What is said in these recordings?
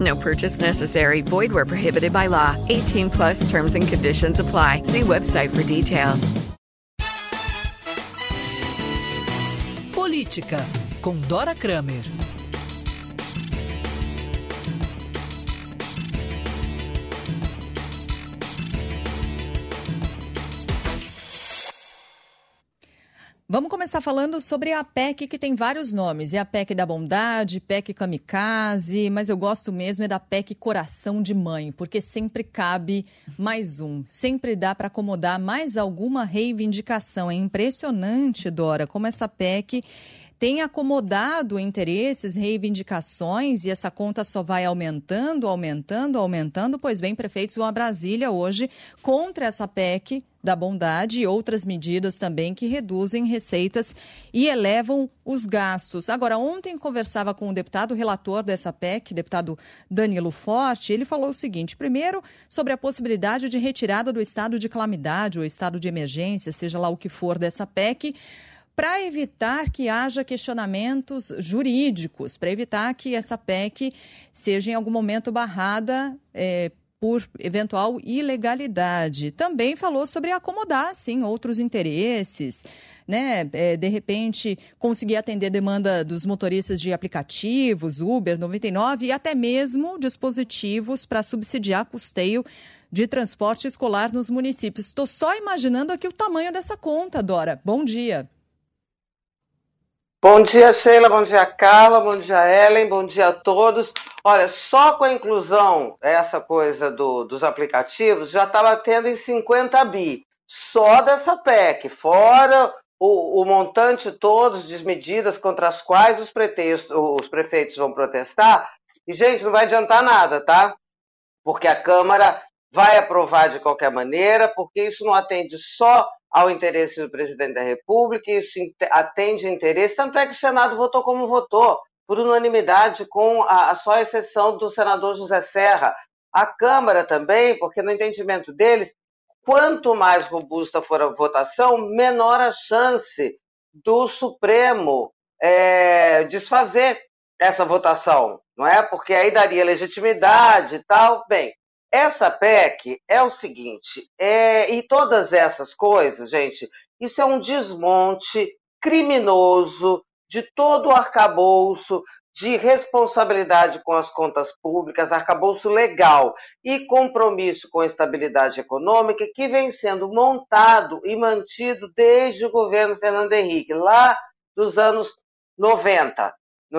No purchase necessary. Void where prohibited by law. 18 plus terms and conditions apply. See website for details. Política, com Dora Kramer. Vamos começar falando sobre a PEC que tem vários nomes. É a PEC da bondade, PEC kamikaze, mas eu gosto mesmo é da PEC coração de mãe, porque sempre cabe mais um. Sempre dá para acomodar mais alguma reivindicação. É impressionante, Dora, como essa PEC tem acomodado interesses, reivindicações e essa conta só vai aumentando, aumentando, aumentando. Pois bem, prefeitos vão a Brasília hoje contra essa PEC da bondade e outras medidas também que reduzem receitas e elevam os gastos. Agora, ontem conversava com o deputado relator dessa PEC, deputado Danilo Forte, ele falou o seguinte: primeiro, sobre a possibilidade de retirada do estado de calamidade ou estado de emergência, seja lá o que for dessa PEC para evitar que haja questionamentos jurídicos, para evitar que essa PEC seja em algum momento barrada é, por eventual ilegalidade. Também falou sobre acomodar, sim, outros interesses. Né, é, de repente conseguir atender demanda dos motoristas de aplicativos, Uber, 99 e até mesmo dispositivos para subsidiar custeio de transporte escolar nos municípios. Estou só imaginando aqui o tamanho dessa conta, Dora. Bom dia. Bom dia, Sheila, bom dia, Carla, bom dia, Ellen, bom dia a todos. Olha, só com a inclusão, essa coisa do, dos aplicativos, já está batendo em 50 bi, só dessa PEC, fora o, o montante todos de medidas contra as quais os, pretextos, os prefeitos vão protestar. E, gente, não vai adiantar nada, tá? Porque a Câmara vai aprovar de qualquer maneira, porque isso não atende só ao interesse do presidente da República, isso atende interesse, tanto é que o Senado votou como votou, por unanimidade, com a, a só exceção do senador José Serra. A Câmara também, porque no entendimento deles, quanto mais robusta for a votação, menor a chance do Supremo é, desfazer essa votação, não é? Porque aí daria legitimidade e tal. Bem, essa PEC é o seguinte, é, e todas essas coisas, gente, isso é um desmonte criminoso de todo o arcabouço de responsabilidade com as contas públicas, arcabouço legal e compromisso com a estabilidade econômica que vem sendo montado e mantido desde o governo Fernando Henrique, lá dos anos 90,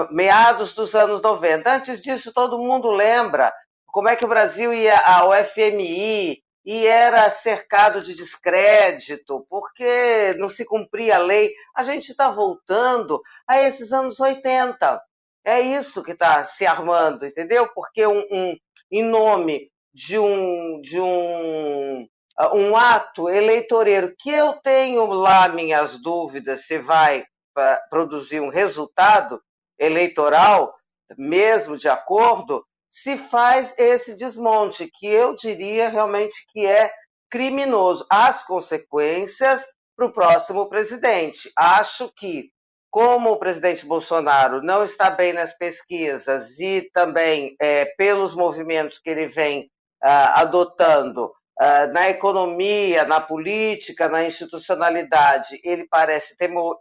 meados dos anos 90. Antes disso, todo mundo lembra como é que o Brasil ia ao FMI e era cercado de descrédito, porque não se cumpria a lei. A gente está voltando a esses anos 80. É isso que está se armando, entendeu? Porque um, um, em nome de um, de um, um ato eleitoreiro que eu tenho lá minhas dúvidas se vai produzir um resultado eleitoral, mesmo de acordo, se faz esse desmonte, que eu diria realmente que é criminoso. As consequências para o próximo presidente. Acho que, como o presidente Bolsonaro não está bem nas pesquisas e também é, pelos movimentos que ele vem uh, adotando uh, na economia, na política, na institucionalidade, ele parece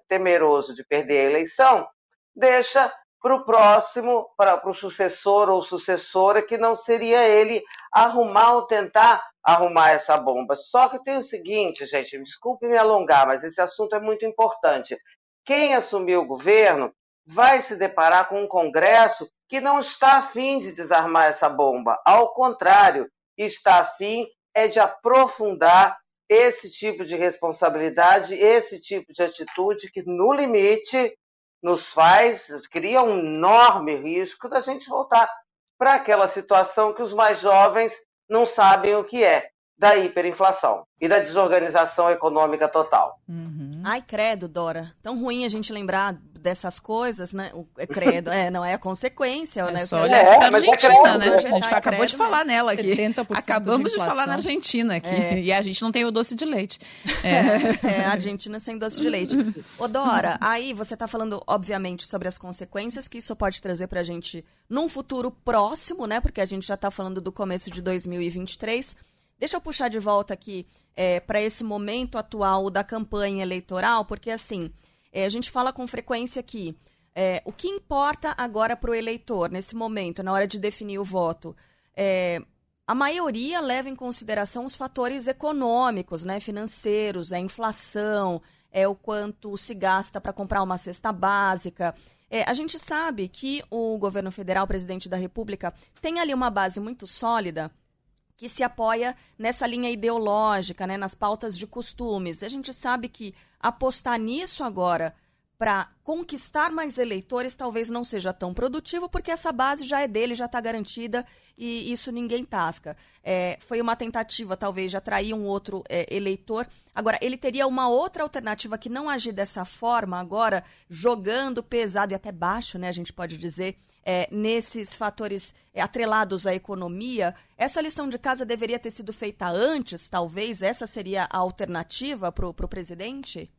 temeroso de perder a eleição, deixa para o próximo, para o sucessor ou sucessora, que não seria ele arrumar ou tentar arrumar essa bomba. Só que tem o seguinte, gente, desculpe me alongar, mas esse assunto é muito importante. Quem assumiu o governo vai se deparar com um Congresso que não está afim de desarmar essa bomba. Ao contrário, está afim é de aprofundar esse tipo de responsabilidade, esse tipo de atitude que, no limite, nos faz, cria um enorme risco da gente voltar para aquela situação que os mais jovens não sabem o que é, da hiperinflação e da desorganização econômica total. Uhum. Ai, credo, Dora. Tão ruim a gente lembrar dessas coisas, né? O é credo, é, não é a consequência, é né? Só olhar é, pra Argentina, é né? A gente acabou credo, de falar né? nela aqui. Acabamos de, de, falar na Argentina aqui. É. E a gente não tem o doce de leite. É, é a Argentina sem doce de leite. Ô, Dora, aí você tá falando, obviamente, sobre as consequências que isso pode trazer pra gente num futuro próximo, né? Porque a gente já tá falando do começo de 2023. Deixa eu puxar de volta aqui é, para esse momento atual da campanha eleitoral, porque assim, é, a gente fala com frequência que é, o que importa agora para o eleitor, nesse momento, na hora de definir o voto, é, a maioria leva em consideração os fatores econômicos, né, financeiros, a inflação, é o quanto se gasta para comprar uma cesta básica. É, a gente sabe que o governo federal, presidente da República, tem ali uma base muito sólida que se apoia nessa linha ideológica, né, nas pautas de costumes. A gente sabe que apostar nisso agora para conquistar mais eleitores talvez não seja tão produtivo, porque essa base já é dele, já está garantida e isso ninguém tasca. É, foi uma tentativa, talvez, de atrair um outro é, eleitor. Agora, ele teria uma outra alternativa que não agir dessa forma, agora jogando pesado e até baixo, né, a gente pode dizer, é, nesses fatores é, atrelados à economia, essa lição de casa deveria ter sido feita antes, talvez? Essa seria a alternativa para o presidente?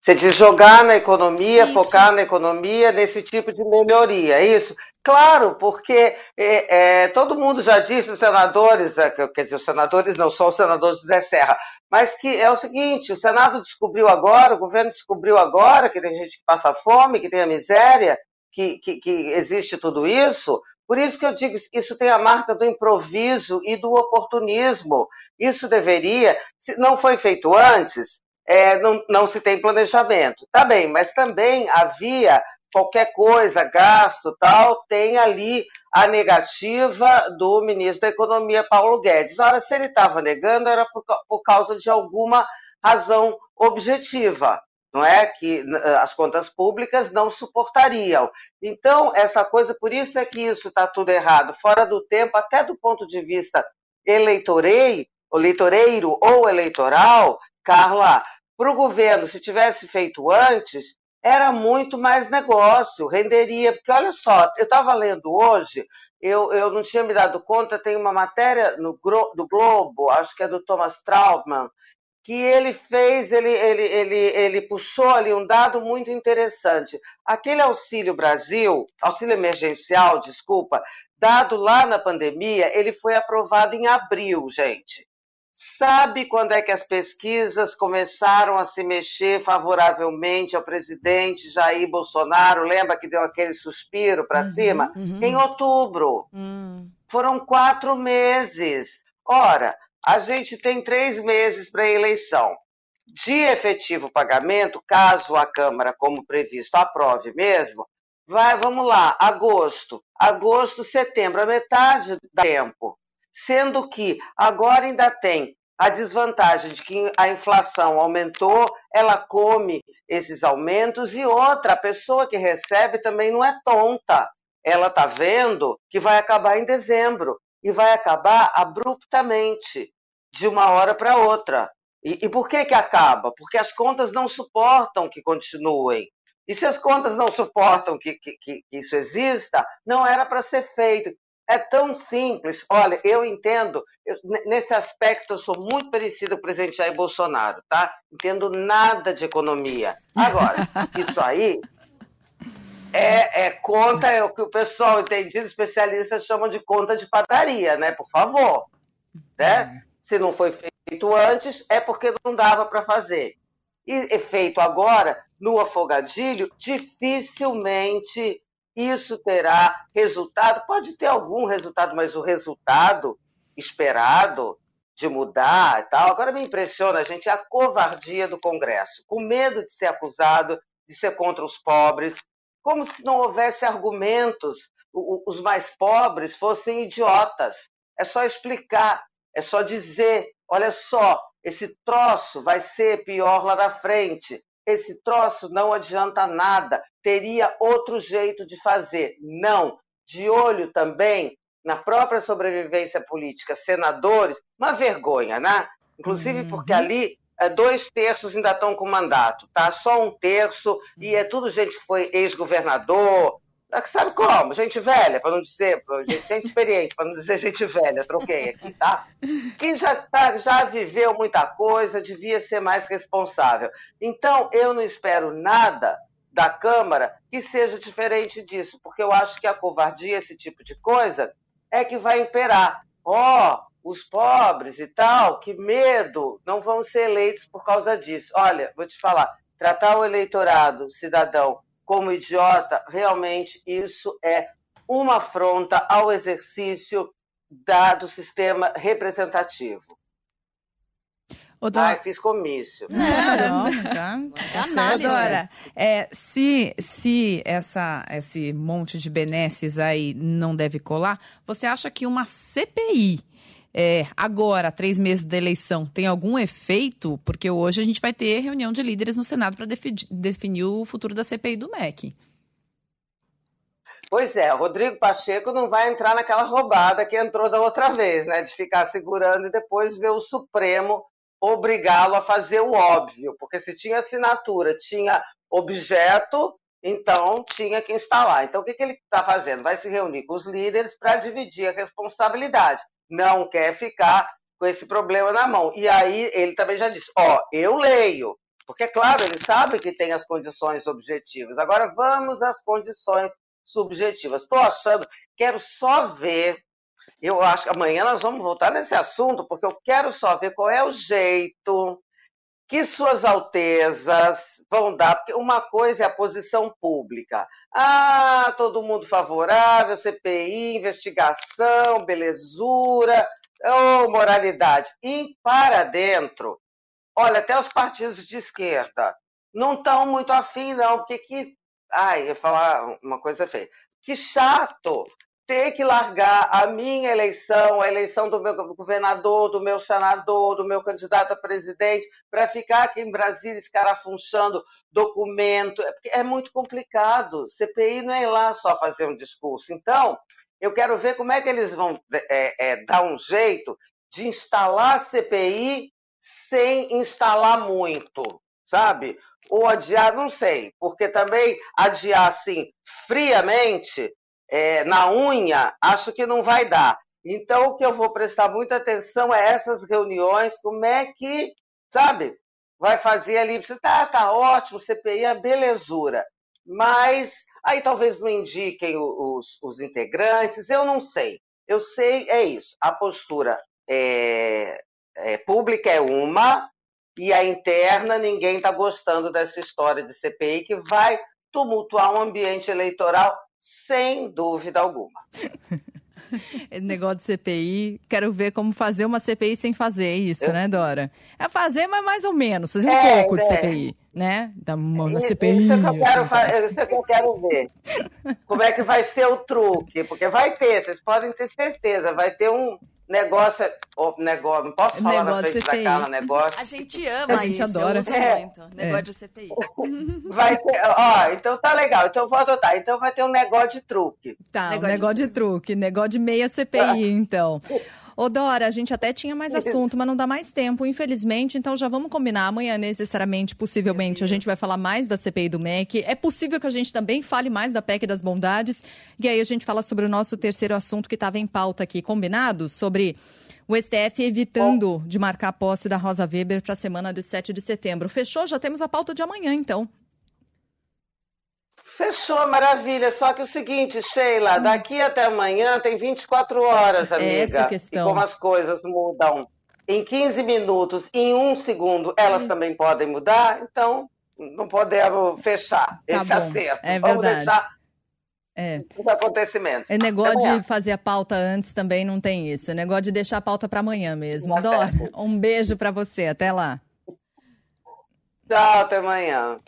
Você diz jogar na economia, isso. focar na economia, nesse tipo de melhoria, é isso? Claro, porque é, é, todo mundo já disse, os senadores, é, quer dizer, os senadores não são os senadores José Serra, mas que é o seguinte, o Senado descobriu agora, o governo descobriu agora que tem gente que passa fome, que tem a miséria, que, que, que existe tudo isso. Por isso que eu digo, isso tem a marca do improviso e do oportunismo. Isso deveria, se não foi feito antes, é, não, não se tem planejamento. Tá bem, mas também havia qualquer coisa, gasto, tal, tem ali a negativa do ministro da Economia, Paulo Guedes. Ora, se ele estava negando, era por, por causa de alguma razão objetiva não é que eh, as contas públicas não suportariam. Então, essa coisa, por isso é que isso está tudo errado, fora do tempo, até do ponto de vista eleitorei, eleitoreiro ou eleitoral, Carla, para o governo, se tivesse feito antes, era muito mais negócio, renderia, porque olha só, eu estava lendo hoje, eu, eu não tinha me dado conta, tem uma matéria no, do Globo, acho que é do Thomas Trautmann, que ele fez, ele, ele, ele, ele puxou ali um dado muito interessante. Aquele Auxílio Brasil, auxílio emergencial, desculpa, dado lá na pandemia, ele foi aprovado em abril, gente. Sabe quando é que as pesquisas começaram a se mexer favoravelmente ao presidente Jair Bolsonaro? Lembra que deu aquele suspiro para uhum, cima? Uhum. Em outubro. Uhum. Foram quatro meses. Ora, a gente tem três meses para a eleição. De efetivo pagamento, caso a Câmara, como previsto, aprove mesmo, vai, vamos lá, agosto, agosto, setembro, a metade do tempo. Sendo que agora ainda tem a desvantagem de que a inflação aumentou, ela come esses aumentos, e outra, a pessoa que recebe também não é tonta. Ela está vendo que vai acabar em dezembro e vai acabar abruptamente, de uma hora para outra. E, e, por que, que acaba? Porque as contas não suportam que continuem. E se as contas não suportam que, que, que isso exista, não era para ser feito. É tão simples. Olha, eu entendo, eu, nesse aspecto eu sou muito parecido com o presidente Jair Bolsonaro, tá? Entendo nada de economia. Agora, isso aí é, é, conta, é o que o pessoal entendido, especialistas chamam de conta de padaria, né? Por favor. Né? Se não foi feito antes, é porque não dava para fazer. E feito agora, no afogadilho, dificilmente isso terá resultado. Pode ter algum resultado, mas o resultado esperado de mudar e tal. Agora me impressiona, gente, a covardia do Congresso, com medo de ser acusado de ser contra os pobres, como se não houvesse argumentos, os mais pobres fossem idiotas. É só explicar, é só dizer, olha só, esse troço vai ser pior lá na frente. Esse troço não adianta nada, teria outro jeito de fazer. Não, de olho também na própria sobrevivência política, senadores, uma vergonha, né? Inclusive uhum. porque ali é, dois terços ainda estão com mandato, tá? Só um terço, e é tudo gente que foi ex-governador, é sabe como? Gente velha, para não dizer, gente, gente experiente, para não dizer gente velha, troquei aqui, tá? Que já, tá, já viveu muita coisa, devia ser mais responsável. Então, eu não espero nada da Câmara que seja diferente disso, porque eu acho que a covardia, esse tipo de coisa, é que vai imperar. Ó, oh, os pobres e tal, que medo, não vão ser eleitos por causa disso. Olha, vou te falar, tratar o eleitorado, cidadão, como idiota, realmente isso é uma afronta ao exercício da, do sistema representativo. Odora... Ai, fiz comício. Não, não, tá, tá Odora, é, se, se essa, esse monte de benesses aí não deve colar, você acha que uma CPI é, agora, três meses da eleição, tem algum efeito? Porque hoje a gente vai ter reunião de líderes no Senado para defi definir o futuro da CPI do MEC. Pois é, Rodrigo Pacheco não vai entrar naquela roubada que entrou da outra vez, né? De ficar segurando e depois ver o Supremo obrigá-lo a fazer o óbvio, porque se tinha assinatura, tinha objeto, então tinha que instalar. Então o que, que ele está fazendo? Vai se reunir com os líderes para dividir a responsabilidade. Não quer ficar com esse problema na mão. E aí ele também já disse: Ó, eu leio. Porque, claro, ele sabe que tem as condições objetivas. Agora vamos às condições subjetivas. Estou achando, quero só ver eu acho que amanhã nós vamos voltar nesse assunto, porque eu quero só ver qual é o jeito que suas altezas vão dar, porque uma coisa é a posição pública. Ah, todo mundo favorável, CPI, investigação, belezura, oh, moralidade. E para dentro, olha, até os partidos de esquerda não estão muito afim, não, porque que. Ai, eu ia falar uma coisa feia. Que chato! Ter que largar a minha eleição, a eleição do meu governador, do meu senador, do meu candidato a presidente, para ficar aqui em Brasília escarafunchando documento. É, é muito complicado. CPI não é ir lá só fazer um discurso. Então, eu quero ver como é que eles vão é, é, dar um jeito de instalar a CPI sem instalar muito, sabe? Ou adiar, não sei, porque também adiar assim friamente é, na unha, acho que não vai dar. Então, o que eu vou prestar muita atenção é essas reuniões, como é que, sabe, vai fazer ali. Você tá, tá ótimo, CPI é belezura. Mas aí talvez não indiquem os, os integrantes, eu não sei. Eu sei, é isso. A postura é, é, pública é uma, e a interna, ninguém está gostando dessa história de CPI que vai tumultuar um ambiente eleitoral sem dúvida alguma. negócio de CPI, quero ver como fazer uma CPI sem fazer isso, Eu... né, Dora? É fazer, mas mais ou menos, fazer um é, pouco é. de CPI, né? Da mão na CPI. Isso, é que eu quero, assim, isso é que eu quero ver. Como é que vai ser o truque? Porque vai ter, vocês podem ter certeza, vai ter um, negócio, oh, negócio, não posso falar negócio na frente da Carla, negócio. A gente ama a gente isso, adora. eu uso é, muito, negócio é. de CPI. Vai ter, ó, então tá legal, então eu vou adotar, então vai ter um negócio de truque. Tá, negócio um negócio de, de truque, negócio de meia CPI, ah. então. Ô, Dora, a gente até tinha mais assunto, mas não dá mais tempo, infelizmente. Então já vamos combinar. Amanhã, necessariamente, possivelmente, a gente vai falar mais da CPI do MEC. É possível que a gente também fale mais da PEC das bondades. E aí a gente fala sobre o nosso terceiro assunto que estava em pauta aqui, combinado? Sobre o STF evitando de marcar a posse da Rosa Weber para a semana de 7 de setembro. Fechou? Já temos a pauta de amanhã, então. Fechou, maravilha. Só que o seguinte, Sheila, hum. daqui até amanhã tem 24 horas, amiga. Essa questão. E como as coisas mudam em 15 minutos, em um segundo, elas Isso. também podem mudar, então não podemos fechar tá esse bom. acerto. É Vamos deixar é. os acontecimentos. É negócio de fazer a pauta antes também não tem isso. É negócio de deixar a pauta para amanhã mesmo. Tá Dora, um beijo para você. Até lá. Tchau, até amanhã.